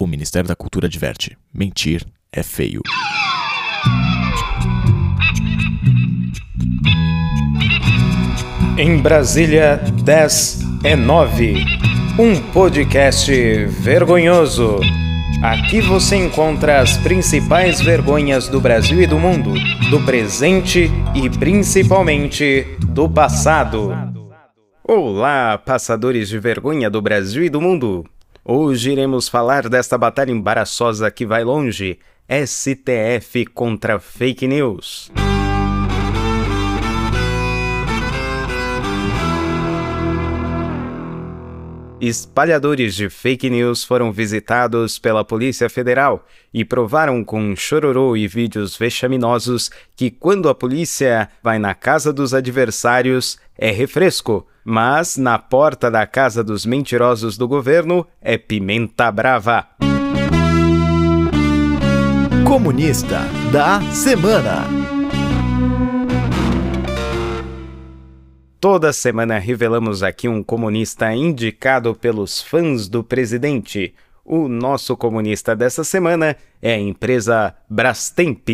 O Ministério da Cultura adverte: mentir é feio. Em Brasília, 10 é 9. Um podcast vergonhoso. Aqui você encontra as principais vergonhas do Brasil e do mundo, do presente e principalmente do passado. Olá, passadores de vergonha do Brasil e do mundo. Hoje iremos falar desta batalha embaraçosa que vai longe: STF contra fake news. Espalhadores de fake news foram visitados pela Polícia Federal e provaram com chororô e vídeos vexaminosos que quando a polícia vai na casa dos adversários é refresco, mas na porta da casa dos mentirosos do governo é pimenta brava. Comunista da Semana. Toda semana revelamos aqui um comunista indicado pelos fãs do presidente. O nosso comunista dessa semana é a empresa Brastemp.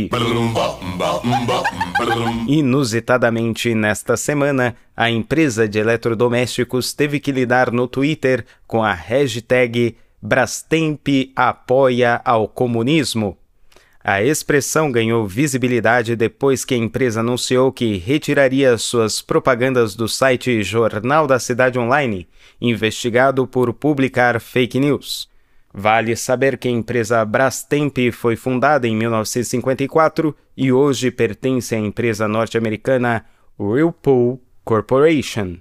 Inusitadamente, nesta semana, a empresa de eletrodomésticos teve que lidar no Twitter com a hashtag Brastemp apoia ao comunismo. A expressão ganhou visibilidade depois que a empresa anunciou que retiraria suas propagandas do site Jornal da Cidade Online, investigado por publicar fake news. Vale saber que a empresa Brastemp foi fundada em 1954 e hoje pertence à empresa norte-americana Whirlpool Corporation,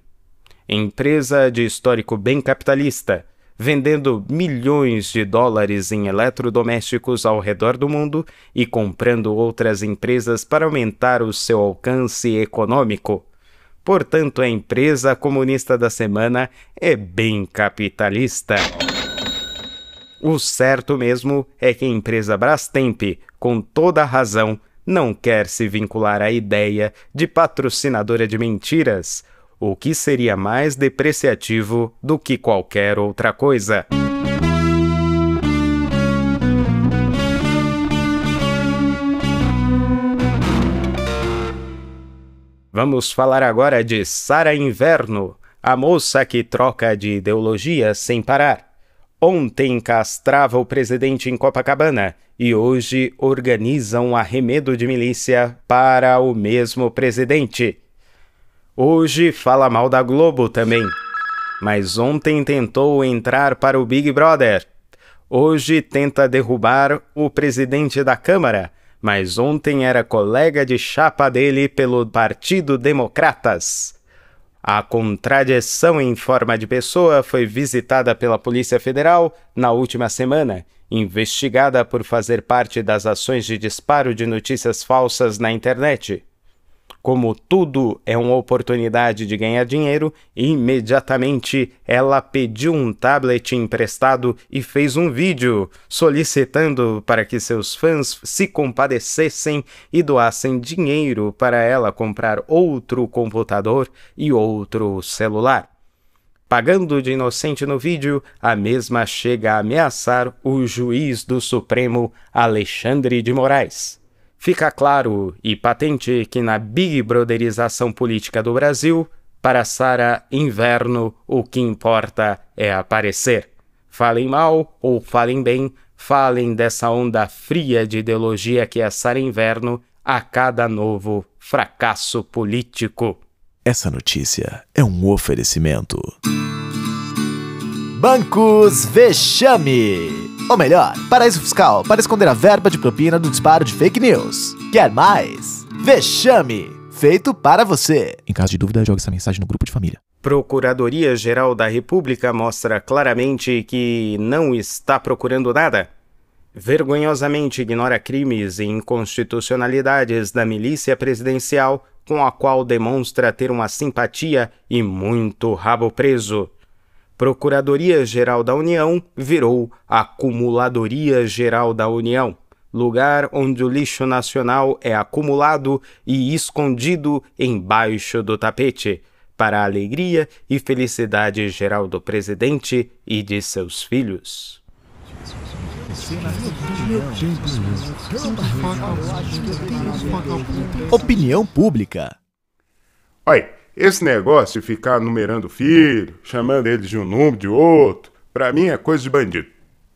empresa de histórico bem capitalista vendendo milhões de dólares em eletrodomésticos ao redor do mundo e comprando outras empresas para aumentar o seu alcance econômico. Portanto, a empresa comunista da semana é bem capitalista. O certo mesmo é que a empresa Brastemp, com toda a razão, não quer se vincular à ideia de patrocinadora de mentiras o que seria mais depreciativo do que qualquer outra coisa. Vamos falar agora de Sara Inverno, a moça que troca de ideologia sem parar. Ontem castrava o presidente em Copacabana e hoje organiza um arremedo de milícia para o mesmo presidente. Hoje fala mal da Globo também. Mas ontem tentou entrar para o Big Brother. Hoje tenta derrubar o presidente da Câmara, mas ontem era colega de chapa dele pelo Partido Democratas. A contradição em forma de pessoa foi visitada pela Polícia Federal na última semana, investigada por fazer parte das ações de disparo de notícias falsas na internet. Como tudo é uma oportunidade de ganhar dinheiro, imediatamente ela pediu um tablet emprestado e fez um vídeo solicitando para que seus fãs se compadecessem e doassem dinheiro para ela comprar outro computador e outro celular. Pagando de inocente no vídeo, a mesma chega a ameaçar o juiz do Supremo Alexandre de Moraes. Fica claro e patente que na Big Brotherização política do Brasil, para Sara Inverno, o que importa é aparecer. Falem mal ou falem bem, falem dessa onda fria de ideologia que é Sara Inverno a cada novo fracasso político. Essa notícia é um oferecimento. Bancos Vexame. Ou melhor, paraíso fiscal para esconder a verba de propina do disparo de fake news. Quer mais? Vexame! Feito para você. Em caso de dúvida, jogue essa mensagem no grupo de família. Procuradoria-Geral da República mostra claramente que não está procurando nada. Vergonhosamente ignora crimes e inconstitucionalidades da milícia presidencial, com a qual demonstra ter uma simpatia e muito rabo preso. Procuradoria-Geral da União virou Acumuladoria Geral da União, lugar onde o lixo nacional é acumulado e escondido embaixo do tapete, para a alegria e felicidade geral do presidente e de seus filhos. Opinião pública. Olha, esse negócio de ficar numerando filho, chamando eles de um número de outro, pra mim é coisa de bandido.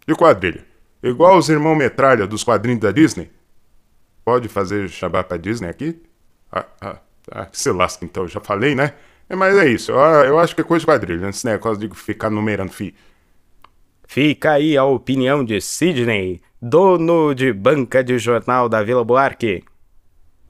De quadrilha. Igual os irmãos metralha dos quadrinhos da Disney. Pode fazer chamar pra Disney aqui? Ah, ah, ah, se lasca então, já falei, né? É, mas é isso, eu, eu acho que é coisa de quadrilha, esse negócio de ficar numerando filho. Fica aí a opinião de Sidney, dono de banca de jornal da Vila Buarque.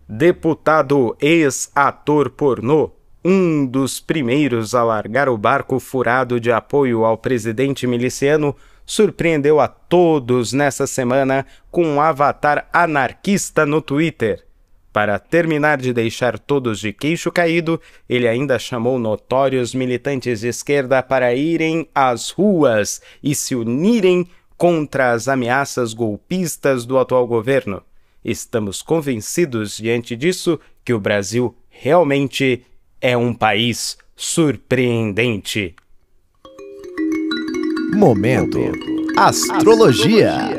Deputado ex-ator pornô, um dos primeiros a largar o barco furado de apoio ao presidente miliciano, surpreendeu a todos nessa semana com um avatar anarquista no Twitter. Para terminar de deixar todos de queixo caído, ele ainda chamou notórios militantes de esquerda para irem às ruas e se unirem contra as ameaças golpistas do atual governo. Estamos convencidos, diante disso, que o Brasil realmente é um país surpreendente. Momento Astrologia.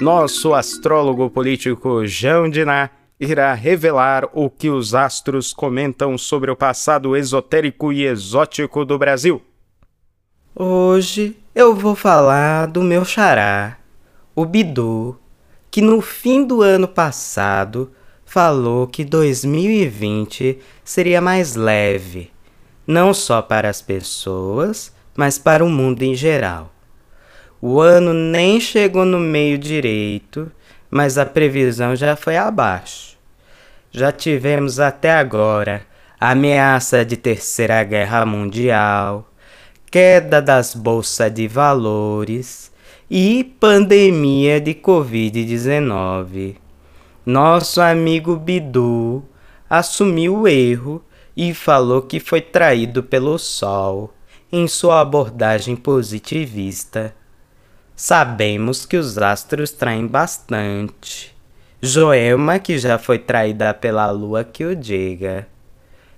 Nosso astrólogo político João Diná irá revelar o que os astros comentam sobre o passado esotérico e exótico do Brasil. Hoje eu vou falar do meu xará, o Bidu, que no fim do ano passado falou que 2020 seria mais leve, não só para as pessoas, mas para o mundo em geral. O ano nem chegou no meio direito, mas a previsão já foi abaixo já tivemos até agora ameaça de terceira guerra mundial, queda das bolsas de valores e pandemia de Covid-19. Nosso amigo Bidu assumiu o erro e falou que foi traído pelo Sol em sua abordagem positivista. Sabemos que os astros traem bastante Joelma, que já foi traída pela lua, que o diga.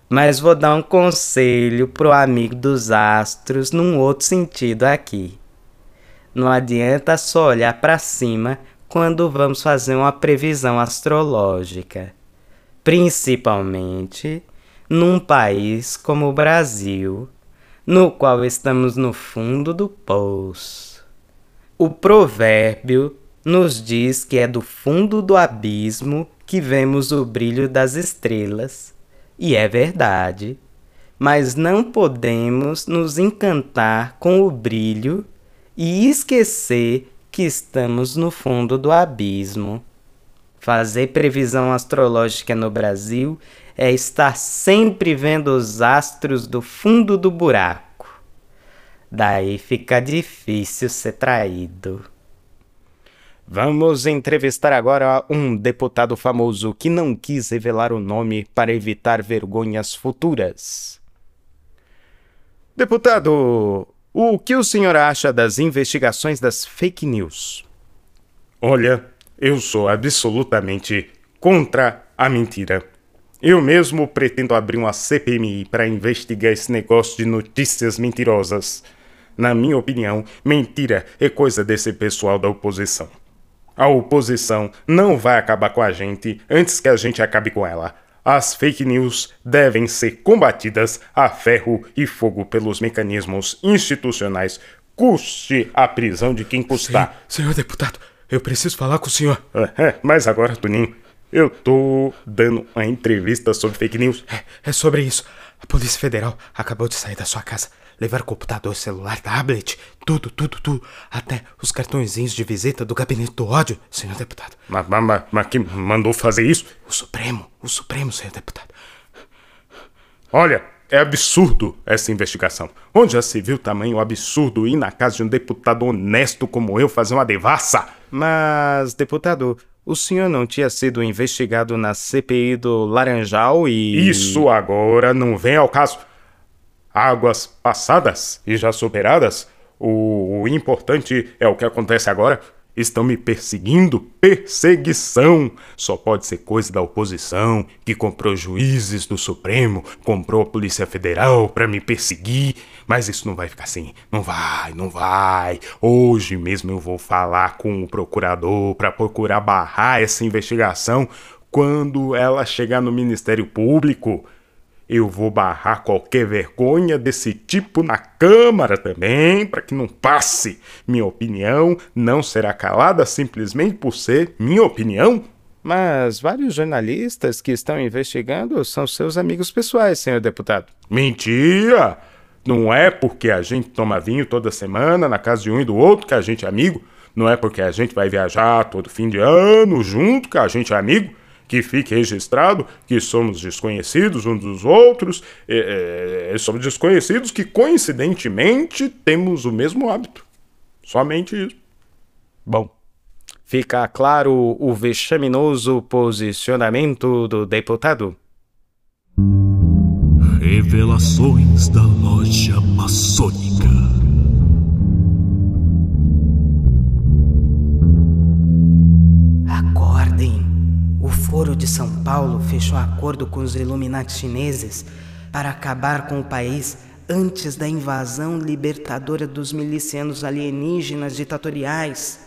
Mas vou dar um conselho pro amigo dos astros num outro sentido aqui. Não adianta só olhar para cima quando vamos fazer uma previsão astrológica, principalmente num país como o Brasil, no qual estamos no fundo do poço. O provérbio nos diz que é do fundo do abismo que vemos o brilho das estrelas. E é verdade. Mas não podemos nos encantar com o brilho e esquecer que estamos no fundo do abismo. Fazer previsão astrológica no Brasil é estar sempre vendo os astros do fundo do buraco. Daí fica difícil ser traído. Vamos entrevistar agora um deputado famoso que não quis revelar o nome para evitar vergonhas futuras. Deputado, o que o senhor acha das investigações das fake news? Olha, eu sou absolutamente contra a mentira. Eu mesmo pretendo abrir uma CPMI para investigar esse negócio de notícias mentirosas. Na minha opinião, mentira é coisa desse pessoal da oposição. A oposição não vai acabar com a gente antes que a gente acabe com ela. As fake news devem ser combatidas a ferro e fogo pelos mecanismos institucionais, custe a prisão de quem custar. Sim, senhor deputado, eu preciso falar com o senhor. É, é mas agora, Toninho, eu tô dando uma entrevista sobre fake news. É, é sobre isso. A Polícia Federal acabou de sair da sua casa levar computador, celular, tablet, tudo, tudo, tudo, até os cartõezinhos de visita do gabinete do ódio, senhor deputado. Mas, mas, mas quem mandou fazer isso? O Supremo, o Supremo, senhor deputado. Olha, é absurdo essa investigação. Onde já se viu tamanho absurdo ir na casa de um deputado honesto como eu fazer uma devassa? Mas, deputado, o senhor não tinha sido investigado na CPI do Laranjal e. Isso agora não vem ao caso águas passadas e já superadas, o, importante é o que acontece agora. Estão me perseguindo? Perseguição! Só pode ser coisa da oposição, que comprou juízes do Supremo, comprou a Polícia Federal para me perseguir. Mas isso não vai ficar assim. Não vai, não vai. Hoje mesmo eu vou falar com o procurador para procurar barrar essa investigação quando ela chegar no Ministério Público. Eu vou barrar qualquer vergonha desse tipo na Câmara também, para que não passe. Minha opinião não será calada simplesmente por ser minha opinião. Mas vários jornalistas que estão investigando são seus amigos pessoais, senhor deputado. Mentira! Não é porque a gente toma vinho toda semana na casa de um e do outro que a gente é amigo. Não é porque a gente vai viajar todo fim de ano junto que a gente é amigo que fique registrado que somos desconhecidos uns dos outros, é, é, somos desconhecidos que coincidentemente temos o mesmo hábito. Somente isso. Bom, fica claro o vexaminoso posicionamento do deputado. Revelações da loja maçônica. Foro de São Paulo fechou acordo com os Illuminati chineses para acabar com o país antes da invasão libertadora dos milicianos alienígenas ditatoriais.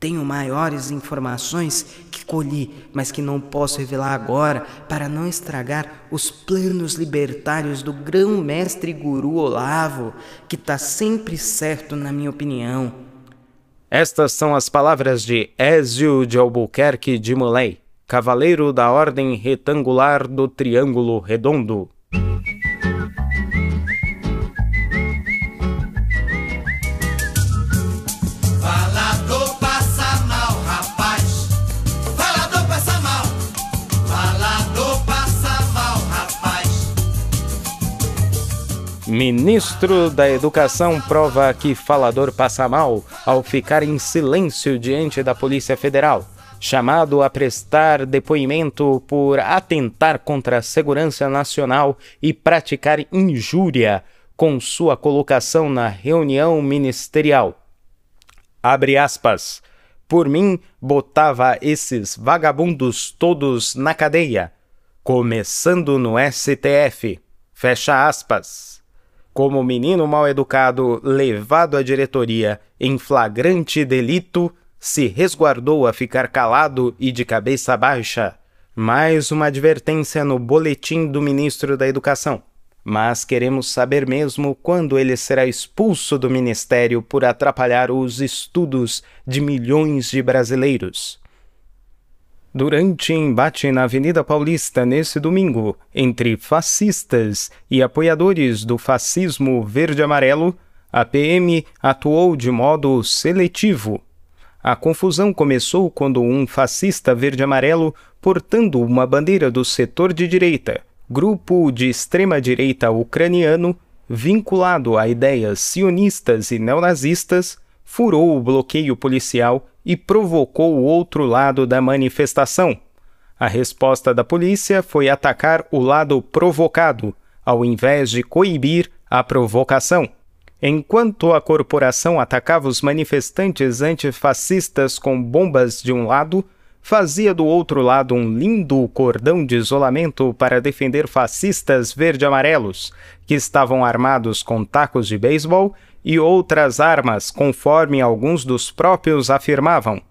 Tenho maiores informações que colhi, mas que não posso revelar agora para não estragar os planos libertários do grão-mestre guru Olavo, que está sempre certo na minha opinião. Estas são as palavras de Ézio de Albuquerque de Muley, Cavaleiro da Ordem Retangular do Triângulo Redondo. Ministro da Educação prova que falador passa mal ao ficar em silêncio diante da Polícia Federal chamado a prestar depoimento por atentar contra a segurança nacional e praticar injúria com sua colocação na reunião ministerial. Abre aspas. Por mim, botava esses vagabundos todos na cadeia, começando no STF. Fecha aspas. Como menino mal educado levado à diretoria em flagrante delito, se resguardou a ficar calado e de cabeça baixa. Mais uma advertência no boletim do ministro da Educação. Mas queremos saber mesmo quando ele será expulso do ministério por atrapalhar os estudos de milhões de brasileiros. Durante embate na Avenida Paulista nesse domingo, entre fascistas e apoiadores do fascismo verde-amarelo, a PM atuou de modo seletivo a confusão começou quando um fascista verde-amarelo, portando uma bandeira do setor de direita, grupo de extrema-direita ucraniano, vinculado a ideias sionistas e neonazistas, furou o bloqueio policial e provocou o outro lado da manifestação. A resposta da polícia foi atacar o lado provocado, ao invés de coibir a provocação. Enquanto a corporação atacava os manifestantes antifascistas com bombas de um lado, fazia do outro lado um lindo cordão de isolamento para defender fascistas verde-amarelos, que estavam armados com tacos de beisebol e outras armas, conforme alguns dos próprios afirmavam.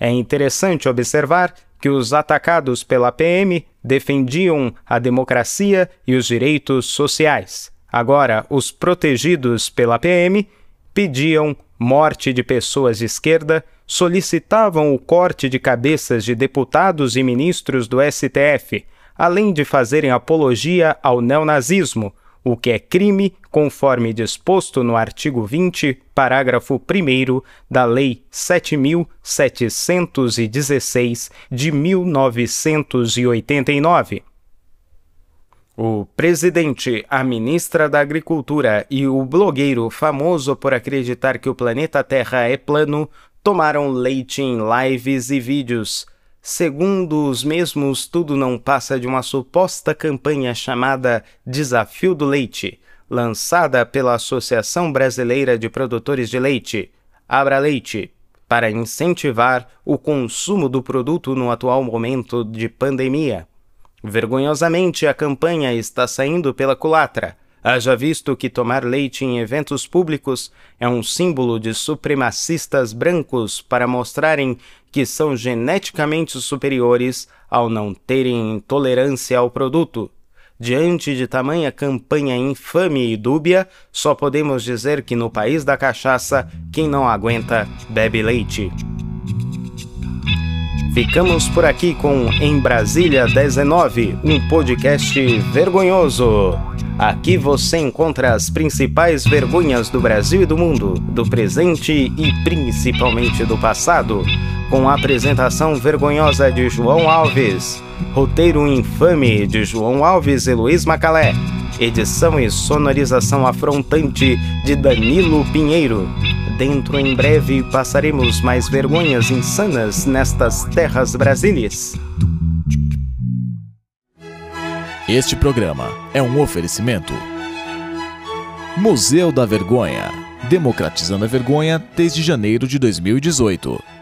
É interessante observar que os atacados pela PM defendiam a democracia e os direitos sociais. Agora, os protegidos pela PM pediam morte de pessoas de esquerda, solicitavam o corte de cabeças de deputados e ministros do STF, além de fazerem apologia ao neonazismo, o que é crime conforme disposto no artigo 20, parágrafo 1 da Lei 7716 de 1989. O presidente, a ministra da Agricultura e o blogueiro famoso por acreditar que o planeta Terra é plano tomaram leite em lives e vídeos. Segundo os mesmos, tudo não passa de uma suposta campanha chamada Desafio do Leite, lançada pela Associação Brasileira de Produtores de Leite, Abra Leite, para incentivar o consumo do produto no atual momento de pandemia. Vergonhosamente, a campanha está saindo pela culatra. Haja visto que tomar leite em eventos públicos é um símbolo de supremacistas brancos para mostrarem que são geneticamente superiores ao não terem intolerância ao produto. Diante de tamanha campanha infame e dúbia, só podemos dizer que no país da cachaça, quem não aguenta bebe leite. Ficamos por aqui com Em Brasília 19, um podcast vergonhoso. Aqui você encontra as principais vergonhas do Brasil e do mundo, do presente e principalmente do passado, com a apresentação vergonhosa de João Alves, roteiro infame de João Alves e Luiz Macalé, edição e sonorização afrontante de Danilo Pinheiro. Dentro em breve passaremos mais vergonhas insanas nestas terras brasileiras. Este programa é um oferecimento. Museu da Vergonha democratizando a vergonha desde janeiro de 2018.